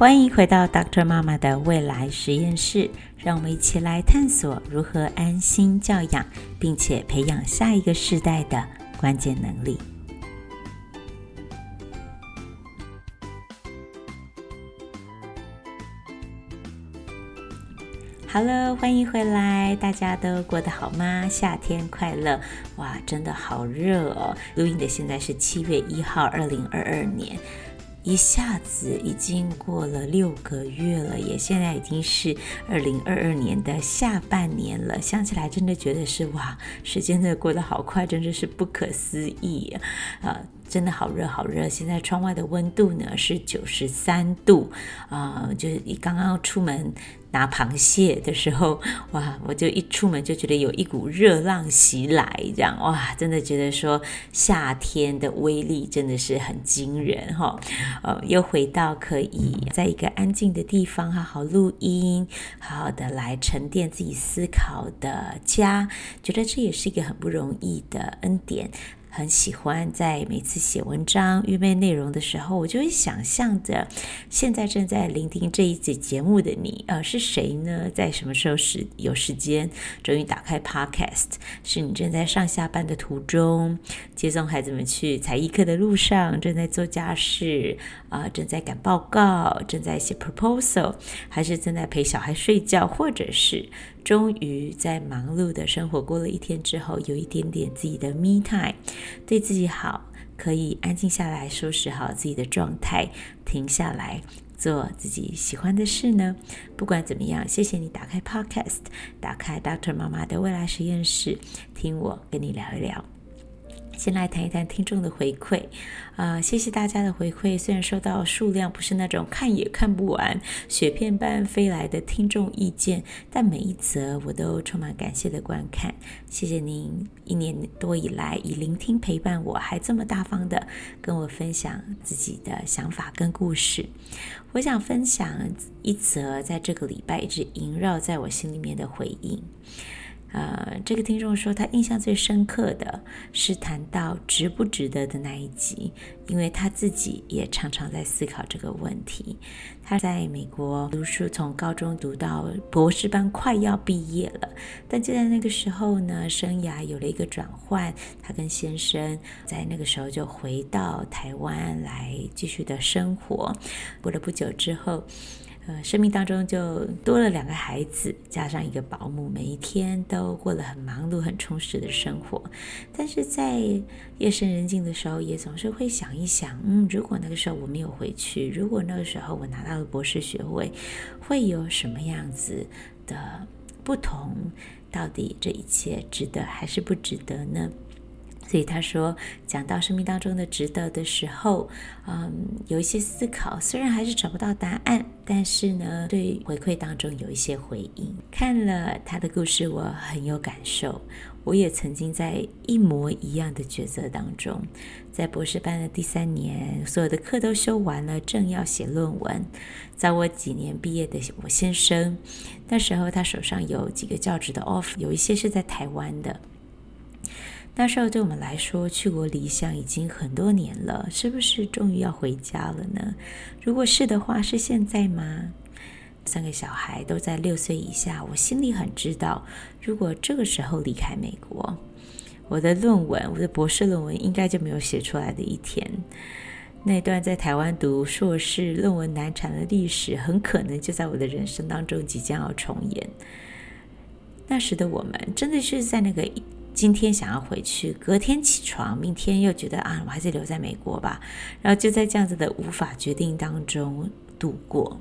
欢迎回到 Dr. 妈妈的未来实验室，让我们一起来探索如何安心教养，并且培养下一个世代的关键能力。Hello，欢迎回来，大家都过得好吗？夏天快乐！哇，真的好热哦！录音的现在是七月一号，二零二二年，一下子已经过了六个月了，也现在已经是二零二二年的下半年了。想起来真的觉得是哇，时间真的过得好快，真的是不可思议啊！真的好热好热！现在窗外的温度呢是九十三度啊、呃，就是你刚刚出门拿螃蟹的时候，哇，我就一出门就觉得有一股热浪袭来，这样哇，真的觉得说夏天的威力真的是很惊人哈、呃，又回到可以在一个安静的地方好好录音，好好的来沉淀自己思考的家，觉得这也是一个很不容易的恩典。很喜欢在每次写文章、预备内容的时候，我就会想象着现在正在聆听这一集节目的你，呃，是谁呢？在什么时候时有时间，终于打开 Podcast？是你正在上下班的途中，接送孩子们去才艺课的路上，正在做家事啊、正在赶报告，正在写 proposal，还是正在陪小孩睡觉，或者是？终于在忙碌的生活过了一天之后，有一点点自己的 me time，对自己好，可以安静下来，收拾好自己的状态，停下来做自己喜欢的事呢。不管怎么样，谢谢你打开 Podcast，打开 Dr. 妈妈的未来实验室，听我跟你聊一聊。先来谈一谈听众的回馈，啊、呃，谢谢大家的回馈。虽然收到数量不是那种看也看不完、雪片般飞来的听众意见，但每一则我都充满感谢的观看。谢谢您一年多以来以聆听陪伴我，还这么大方的跟我分享自己的想法跟故事。我想分享一则在这个礼拜一直萦绕在我心里面的回应。呃，这个听众说，他印象最深刻的是谈到值不值得的那一集，因为他自己也常常在思考这个问题。他在美国读书，从高中读到博士班，快要毕业了，但就在那个时候呢，生涯有了一个转换，他跟先生在那个时候就回到台湾来继续的生活。过了不久之后。呃，生命当中就多了两个孩子，加上一个保姆，每一天都过了很忙碌、很充实的生活。但是在夜深人静的时候，也总是会想一想，嗯，如果那个时候我没有回去，如果那个时候我拿到了博士学位，会有什么样子的不同？到底这一切值得还是不值得呢？所以他说，讲到生命当中的值得的时候，嗯，有一些思考，虽然还是找不到答案，但是呢，对回馈当中有一些回应。看了他的故事，我很有感受。我也曾经在一模一样的抉择当中，在博士班的第三年，所有的课都修完了，正要写论文。早我几年毕业的我先生，那时候他手上有几个教职的 offer，有一些是在台湾的。那时候对我们来说，去国离乡已经很多年了，是不是终于要回家了呢？如果是的话，是现在吗？三个小孩都在六岁以下，我心里很知道，如果这个时候离开美国，我的论文，我的博士论文应该就没有写出来的一天。那段在台湾读硕士论文难产的历史，很可能就在我的人生当中即将要重演。那时的我们，真的是在那个。今天想要回去，隔天起床，明天又觉得啊，我还是留在美国吧。然后就在这样子的无法决定当中度过。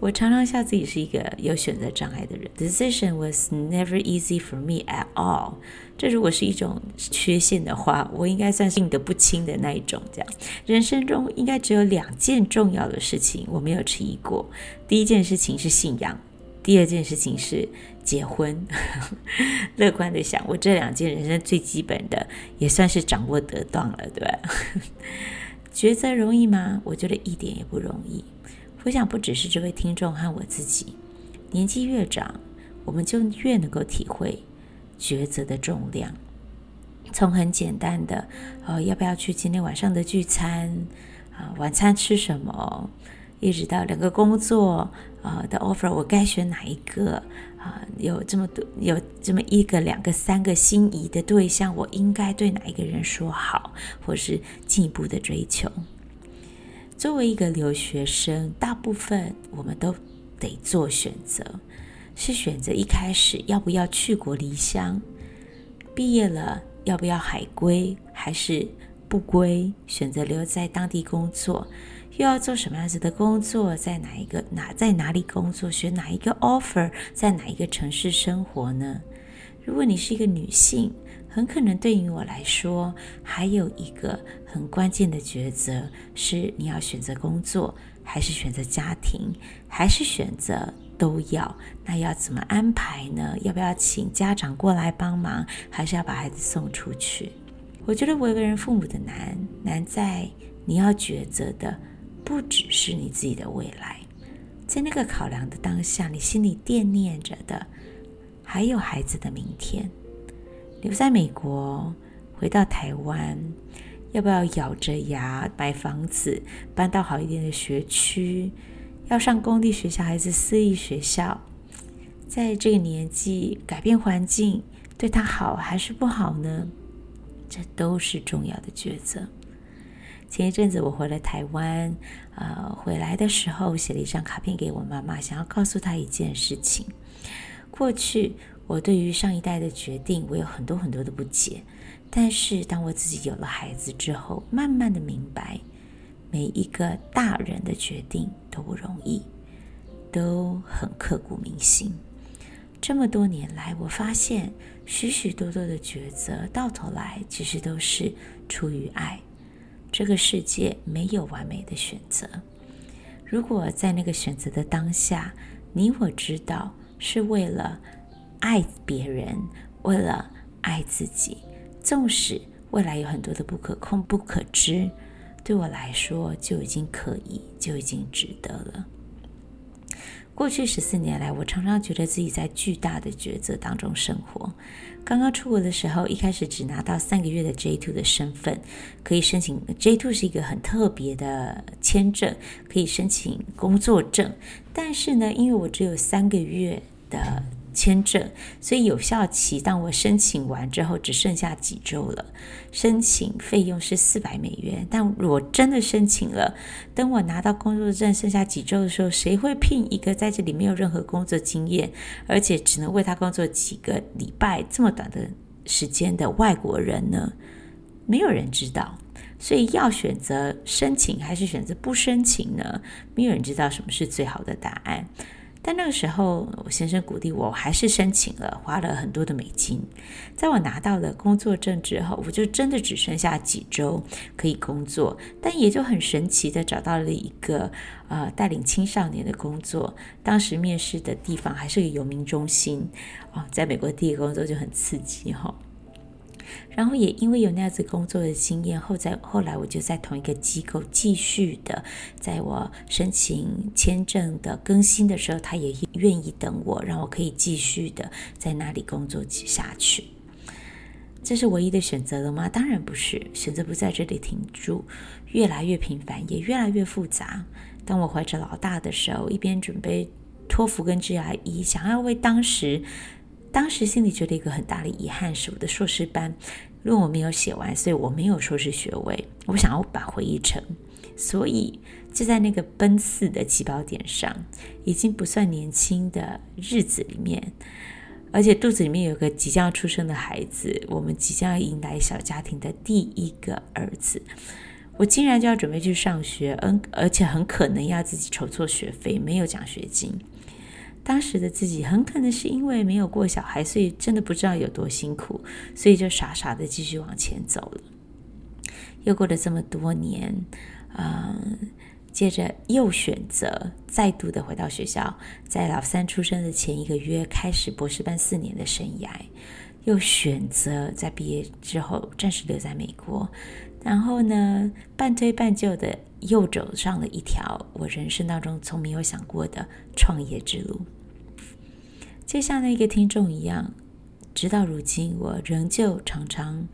我常常笑自己是一个有选择障碍的人。Decision was never easy for me at all。这如果是一种缺陷的话，我应该算是病得不轻的那一种。这样，人生中应该只有两件重要的事情我没有迟疑过。第一件事情是信仰。第二件事情是结婚，乐观的想，我这两件人生最基本的也算是掌握得当了，对吧？抉择容易吗？我觉得一点也不容易。我想不只是这位听众和我自己，年纪越长，我们就越能够体会抉择的重量。从很简单的，呃，要不要去今天晚上的聚餐？啊，晚餐吃什么？一直到两个工作啊的 offer，我该选哪一个啊？有这么多，有这么一个、两个、三个心仪的对象，我应该对哪一个人说好，或是进一步的追求？作为一个留学生，大部分我们都得做选择，是选择一开始要不要去国离乡，毕业了要不要海归，还是不归，选择留在当地工作，又要做什么样子的工作，在哪一个哪在哪里工作，选哪一个 offer，在哪一个城市生活呢？如果你是一个女性，很可能对于我来说，还有一个很关键的抉择是：你要选择工作，还是选择家庭，还是选择都要？那要怎么安排呢？要不要请家长过来帮忙，还是要把孩子送出去？我觉得为人父母的难，难在你要抉择的不只是你自己的未来，在那个考量的当下，你心里惦念着的还有孩子的明天。留在美国，回到台湾，要不要咬着牙买房子，搬到好一点的学区？要上公立学校还是私立学校？在这个年纪，改变环境对他好还是不好呢？这都是重要的抉择。前一阵子我回了台湾，呃，回来的时候写了一张卡片给我妈妈，想要告诉她一件事情：过去。我对于上一代的决定，我有很多很多的不解。但是当我自己有了孩子之后，慢慢的明白，每一个大人的决定都不容易，都很刻骨铭心。这么多年来，我发现许许多多的抉择，到头来其实都是出于爱。这个世界没有完美的选择。如果在那个选择的当下，你我知道是为了。爱别人，为了爱自己，纵使未来有很多的不可控、不可知，对我来说就已经可以，就已经值得了。过去十四年来，我常常觉得自己在巨大的抉择当中生活。刚刚出国的时候，一开始只拿到三个月的 J two 的身份，可以申请 J two 是一个很特别的签证，可以申请工作证。但是呢，因为我只有三个月的签证，所以有效期当我申请完之后，只剩下几周了。申请费用是四百美元，但我真的申请了。等我拿到工作证，剩下几周的时候，谁会聘一个在这里没有任何工作经验，而且只能为他工作几个礼拜这么短的时间的外国人呢？没有人知道。所以要选择申请还是选择不申请呢？没有人知道什么是最好的答案。但那个时候，我先生鼓励我，还是申请了，花了很多的美金。在我拿到了工作证之后，我就真的只剩下几周可以工作，但也就很神奇的找到了一个呃带领青少年的工作。当时面试的地方还是个游民中心哦，在美国第一个工作就很刺激哈、然后也因为有那样子工作的经验，后在后来我就在同一个机构继续的，在我申请签证的更新的时候，他也愿意等我，让我可以继续的在那里工作下去。这是唯一的选择了吗？当然不是，选择不在这里停住，越来越频繁，也越来越复杂。当我怀着老大的时候，一边准备托福跟 GRE，想要为当时。当时心里觉得一个很大的遗憾是我的硕士班论文没有写完，所以我没有硕士学位。我想要把回一成，所以就在那个奔四的起跑点上，已经不算年轻的日子里面，而且肚子里面有个即将出生的孩子，我们即将要迎来小家庭的第一个儿子，我竟然就要准备去上学，嗯，而且很可能要自己筹措学费，没有奖学金。当时的自己很可能是因为没有过小孩，所以真的不知道有多辛苦，所以就傻傻的继续往前走了。又过了这么多年，嗯，接着又选择再度的回到学校，在老三出生的前一个月开始博士班四年的生涯，又选择在毕业之后暂时留在美国，然后呢，半推半就的又走上了一条我人生当中从没有想过的创业之路。就像那个听众一样，直到如今，我仍旧常常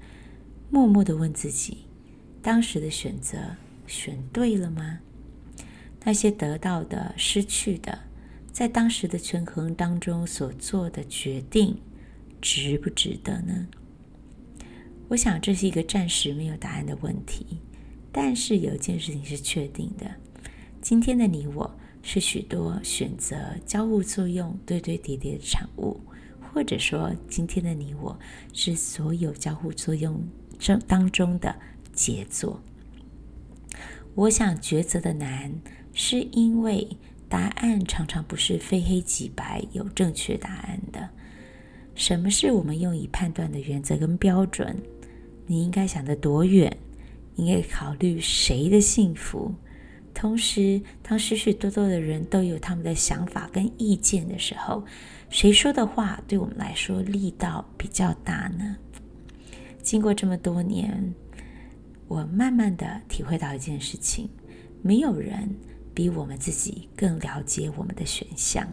默默的问自己：当时的选择选对了吗？那些得到的、失去的，在当时的权衡当中所做的决定，值不值得呢？我想这是一个暂时没有答案的问题。但是有一件事情是确定的：今天的你我是许多选择交互作用、堆堆叠叠的产物，或者说，今天的你我是所有交互作用中当中的杰作。我想抉择的难，是因为答案常常不是非黑即白，有正确答案的。什么是我们用以判断的原则跟标准？你应该想得多远？应该考虑谁的幸福？同时，当许许多多的人都有他们的想法跟意见的时候，谁说的话对我们来说力道比较大呢？经过这么多年，我慢慢的体会到一件事情：没有人比我们自己更了解我们的选项。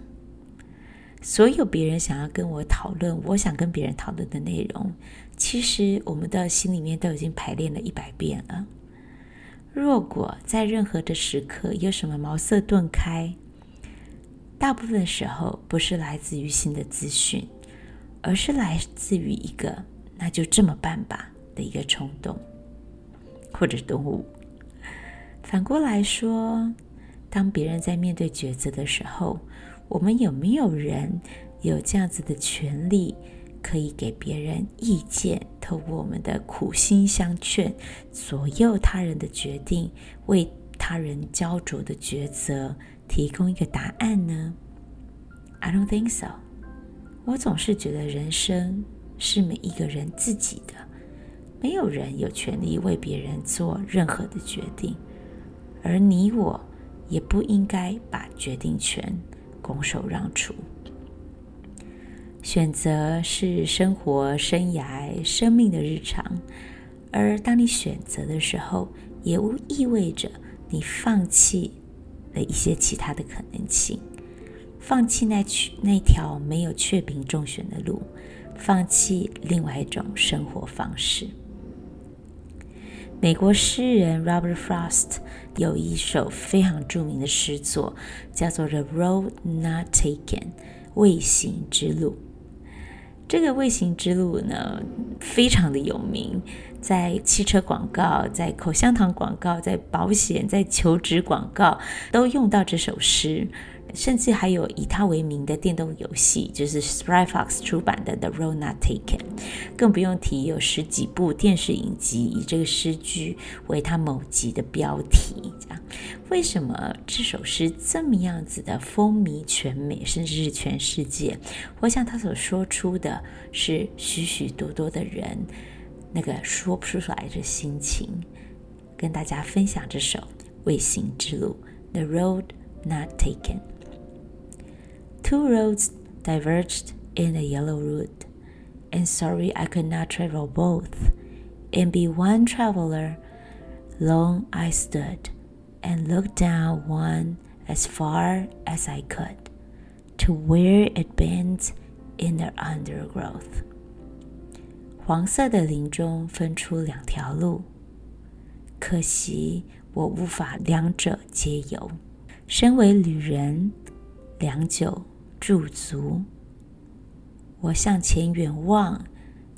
所有别人想要跟我讨论，我想跟别人讨论的内容，其实我们的心里面都已经排练了一百遍了。若果在任何的时刻有什么茅塞顿开，大部分时候不是来自于新的资讯，而是来自于一个“那就这么办吧”的一个冲动，或者动物。反过来说，当别人在面对抉择的时候，我们有没有人有这样子的权利，可以给别人意见，透过我们的苦心相劝，左右他人的决定，为他人焦灼的抉择提供一个答案呢？I don't think so。我总是觉得人生是每一个人自己的，没有人有权利为别人做任何的决定，而你我也不应该把决定权。拱手让出，选择是生活、生涯、生命的日常，而当你选择的时候，也无意味着你放弃了一些其他的可能性，放弃那去那条没有确定中选的路，放弃另外一种生活方式。美国诗人 Robert Frost 有一首非常著名的诗作，叫做《The Road Not Taken》未行之路。这个未行之路呢，非常的有名，在汽车广告、在口香糖广告、在保险、在求职广告都用到这首诗。甚至还有以他为名的电动游戏，就是 Skybox 出版的《The Road Not Taken》，更不用提有十几部电视影集以这个诗句为他某集的标题。这样，为什么这首诗这么样子的风靡全美，甚至是全世界？我想他所说出的是许许多多的人那个说不出来的心情，跟大家分享这首未行之路，《The Road Not Taken》。Two roads diverged in the yellow wood, and sorry I could not travel both, and be one traveler. Long I stood and looked down one as far as I could, to where it bends in the undergrowth. 黄色的林中分出两条路，可惜我无法两者皆游。身为旅人，良久。 驻足，我向前远望，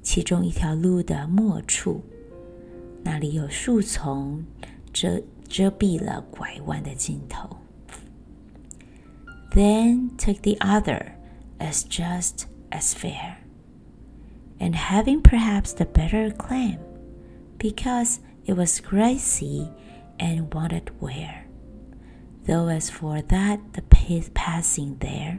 其中一条路的末处，那里有树丛遮遮蔽了拐弯的尽头。Then took the other as just as fair, and having perhaps the better claim, because it was grassy and wanted wear. Though as for that, the path passing there.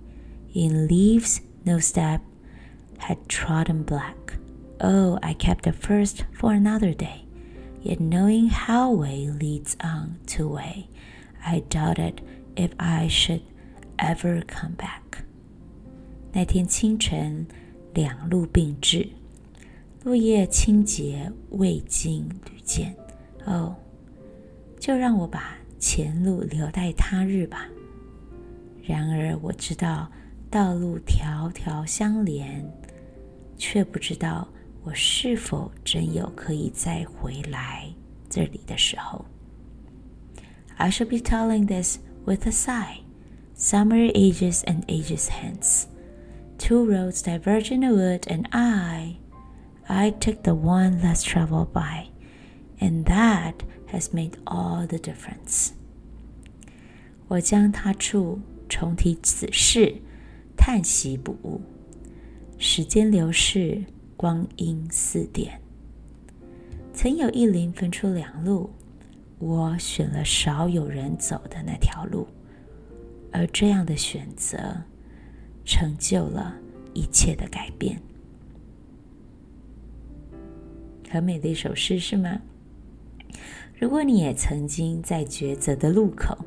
In leaves no step had trodden black. Oh, I kept the first for another day. Yet knowing how way leads on to way, I doubted if I should ever come back。那天清晨，两路并至，落叶清洁，未经屡见。哦，就让我把前路留待他日吧。然而我知道 道路条条相连，却不知道我是否真有可以再回来这里的时候。I shall be telling this with a sigh. Summer ages and ages hence, two roads diverge in a wood, and I, I took the one less traveled by, and that has made all the difference. 我将他处重提此事， 叹息不悟。时间流逝，光阴似电。曾有一林分出两路。我选了少有人走的那条路，而这样的选择成就了一切的改变。很美的一首诗，是吗？如果你也曾经在抉择的路口，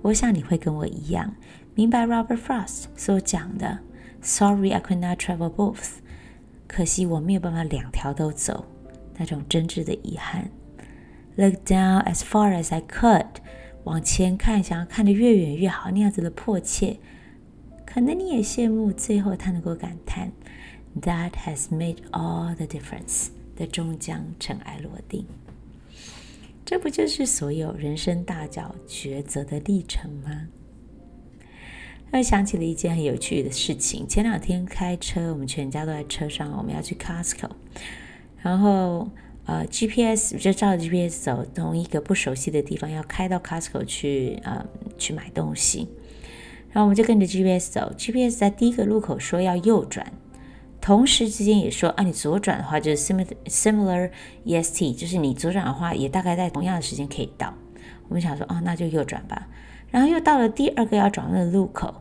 我想你会跟我一样，明白 Robert Frost 所讲的 “Sorry, I could not travel both”，可惜我没有办法两条都走，那种真挚的遗憾。Look down as far as I could，往前看，想要看得越远越好，那样子的迫切。可能你也羡慕，最后他能够感叹，That has made all the difference，的终将尘埃落定。这不就是所有人生大角抉择的历程吗？又想起了一件很有趣的事情。前两天开车，我们全家都在车上，我们要去 Costco，然后。呃，GPS 就照着 GPS 走，从一个不熟悉的地方要开到 Costco 去，呃，去买东西。然后我们就跟着 GPS 走，GPS 在第一个路口说要右转，同时之间也说啊，你左转的话就是 similar similar EST，就是你左转的话也大概在同样的时间可以到。我们想说，哦，那就右转吧。然后又到了第二个要转弯的路口，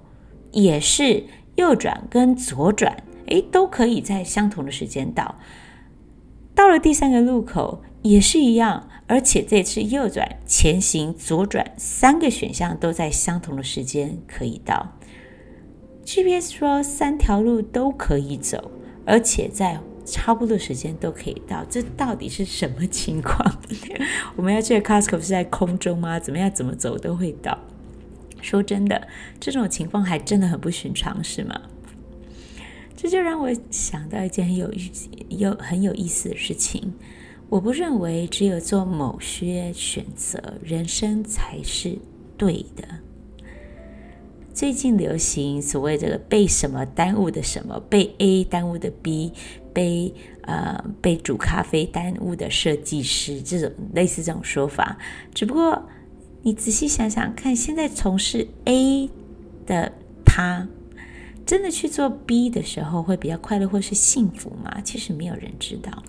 也是右转跟左转，诶，都可以在相同的时间到。到了第三个路口也是一样，而且这次右转、前行、左转三个选项都在相同的时间可以到。GPS 说三条路都可以走，而且在差不多时间都可以到，这到底是什么情况？我们要去的 Costco 是在空中吗？怎么样怎么走都会到？说真的，这种情况还真的很不寻常，是吗？这就让我想到一件很有意思、有很有意思的事情。我不认为只有做某些选择，人生才是对的。最近流行所谓这个被什么耽误的什么，被 A 耽误的 B，被呃被煮咖啡耽误的设计师，这种类似这种说法。只不过你仔细想想看，现在从事 A 的他。真的去做 B 的时候会比较快乐或是幸福吗？其实没有人知道，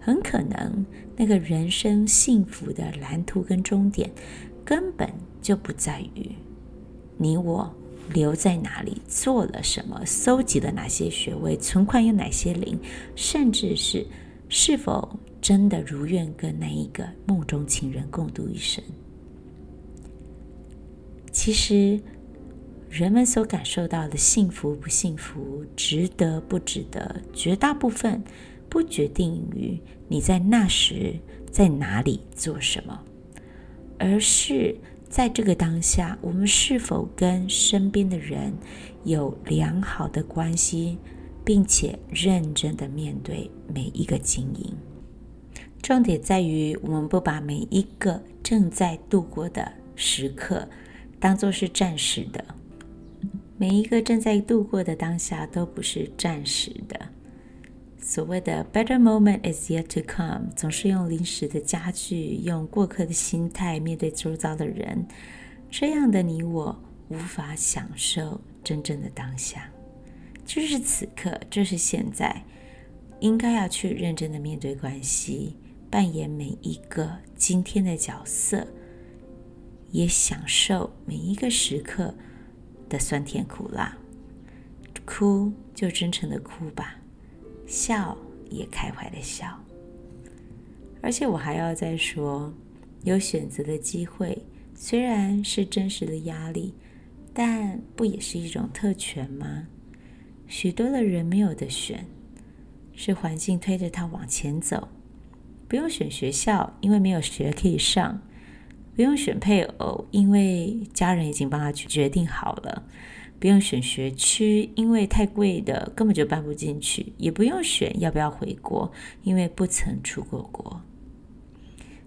很可能那个人生幸福的蓝图跟终点根本就不在于你我留在哪里，做了什么，搜集了哪些学位，存款有哪些零，甚至是是否真的如愿跟那一个梦中情人共度一生。其实。人们所感受到的幸福不幸福，值得不值得，绝大部分不决定于你在那时在哪里做什么，而是在这个当下，我们是否跟身边的人有良好的关系，并且认真的面对每一个经营。重点在于，我们不把每一个正在度过的时刻当作是暂时的。每一个正在度过的当下都不是暂时的。所谓的 better moment is yet to come，总是用临时的家具，用过客的心态面对周遭的人，这样的你我无法享受真正的当下。就是此刻，就是现在，应该要去认真的面对关系，扮演每一个今天的角色，也享受每一个时刻。的酸甜苦辣，哭就真诚的哭吧，笑也开怀的笑。而且我还要再说，有选择的机会，虽然是真实的压力，但不也是一种特权吗？许多的人没有得选，是环境推着他往前走。不用选学校，因为没有学可以上；不用选配偶，因为家人已经帮他决定好了；不用选学区，因为太贵的根本就搬不进去；也不用选要不要回国，因为不曾出过国。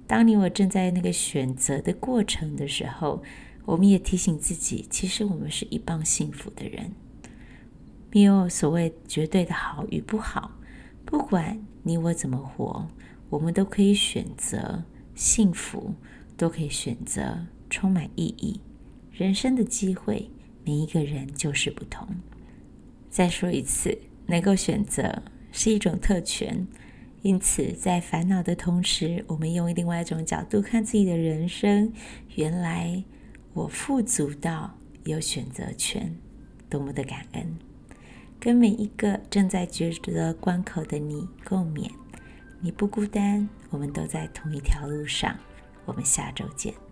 当你我正在那个选择的过程的时候，我们也提醒自己，其实我们是一帮幸福的人，没有所谓绝对的好与不好。不管你我怎么活，我们都可以选择幸福，都可以选择充满意义。人生的机会，每一个人就是不同。再说一次，能够选择是一种特权。因此，在烦恼的同时，我们用另外一种角度看自己的人生。原来我富足到有选择权，多么的感恩！跟每一个正在抉择关口的你共勉，你不孤单，我们都在同一条路上。我们下周见。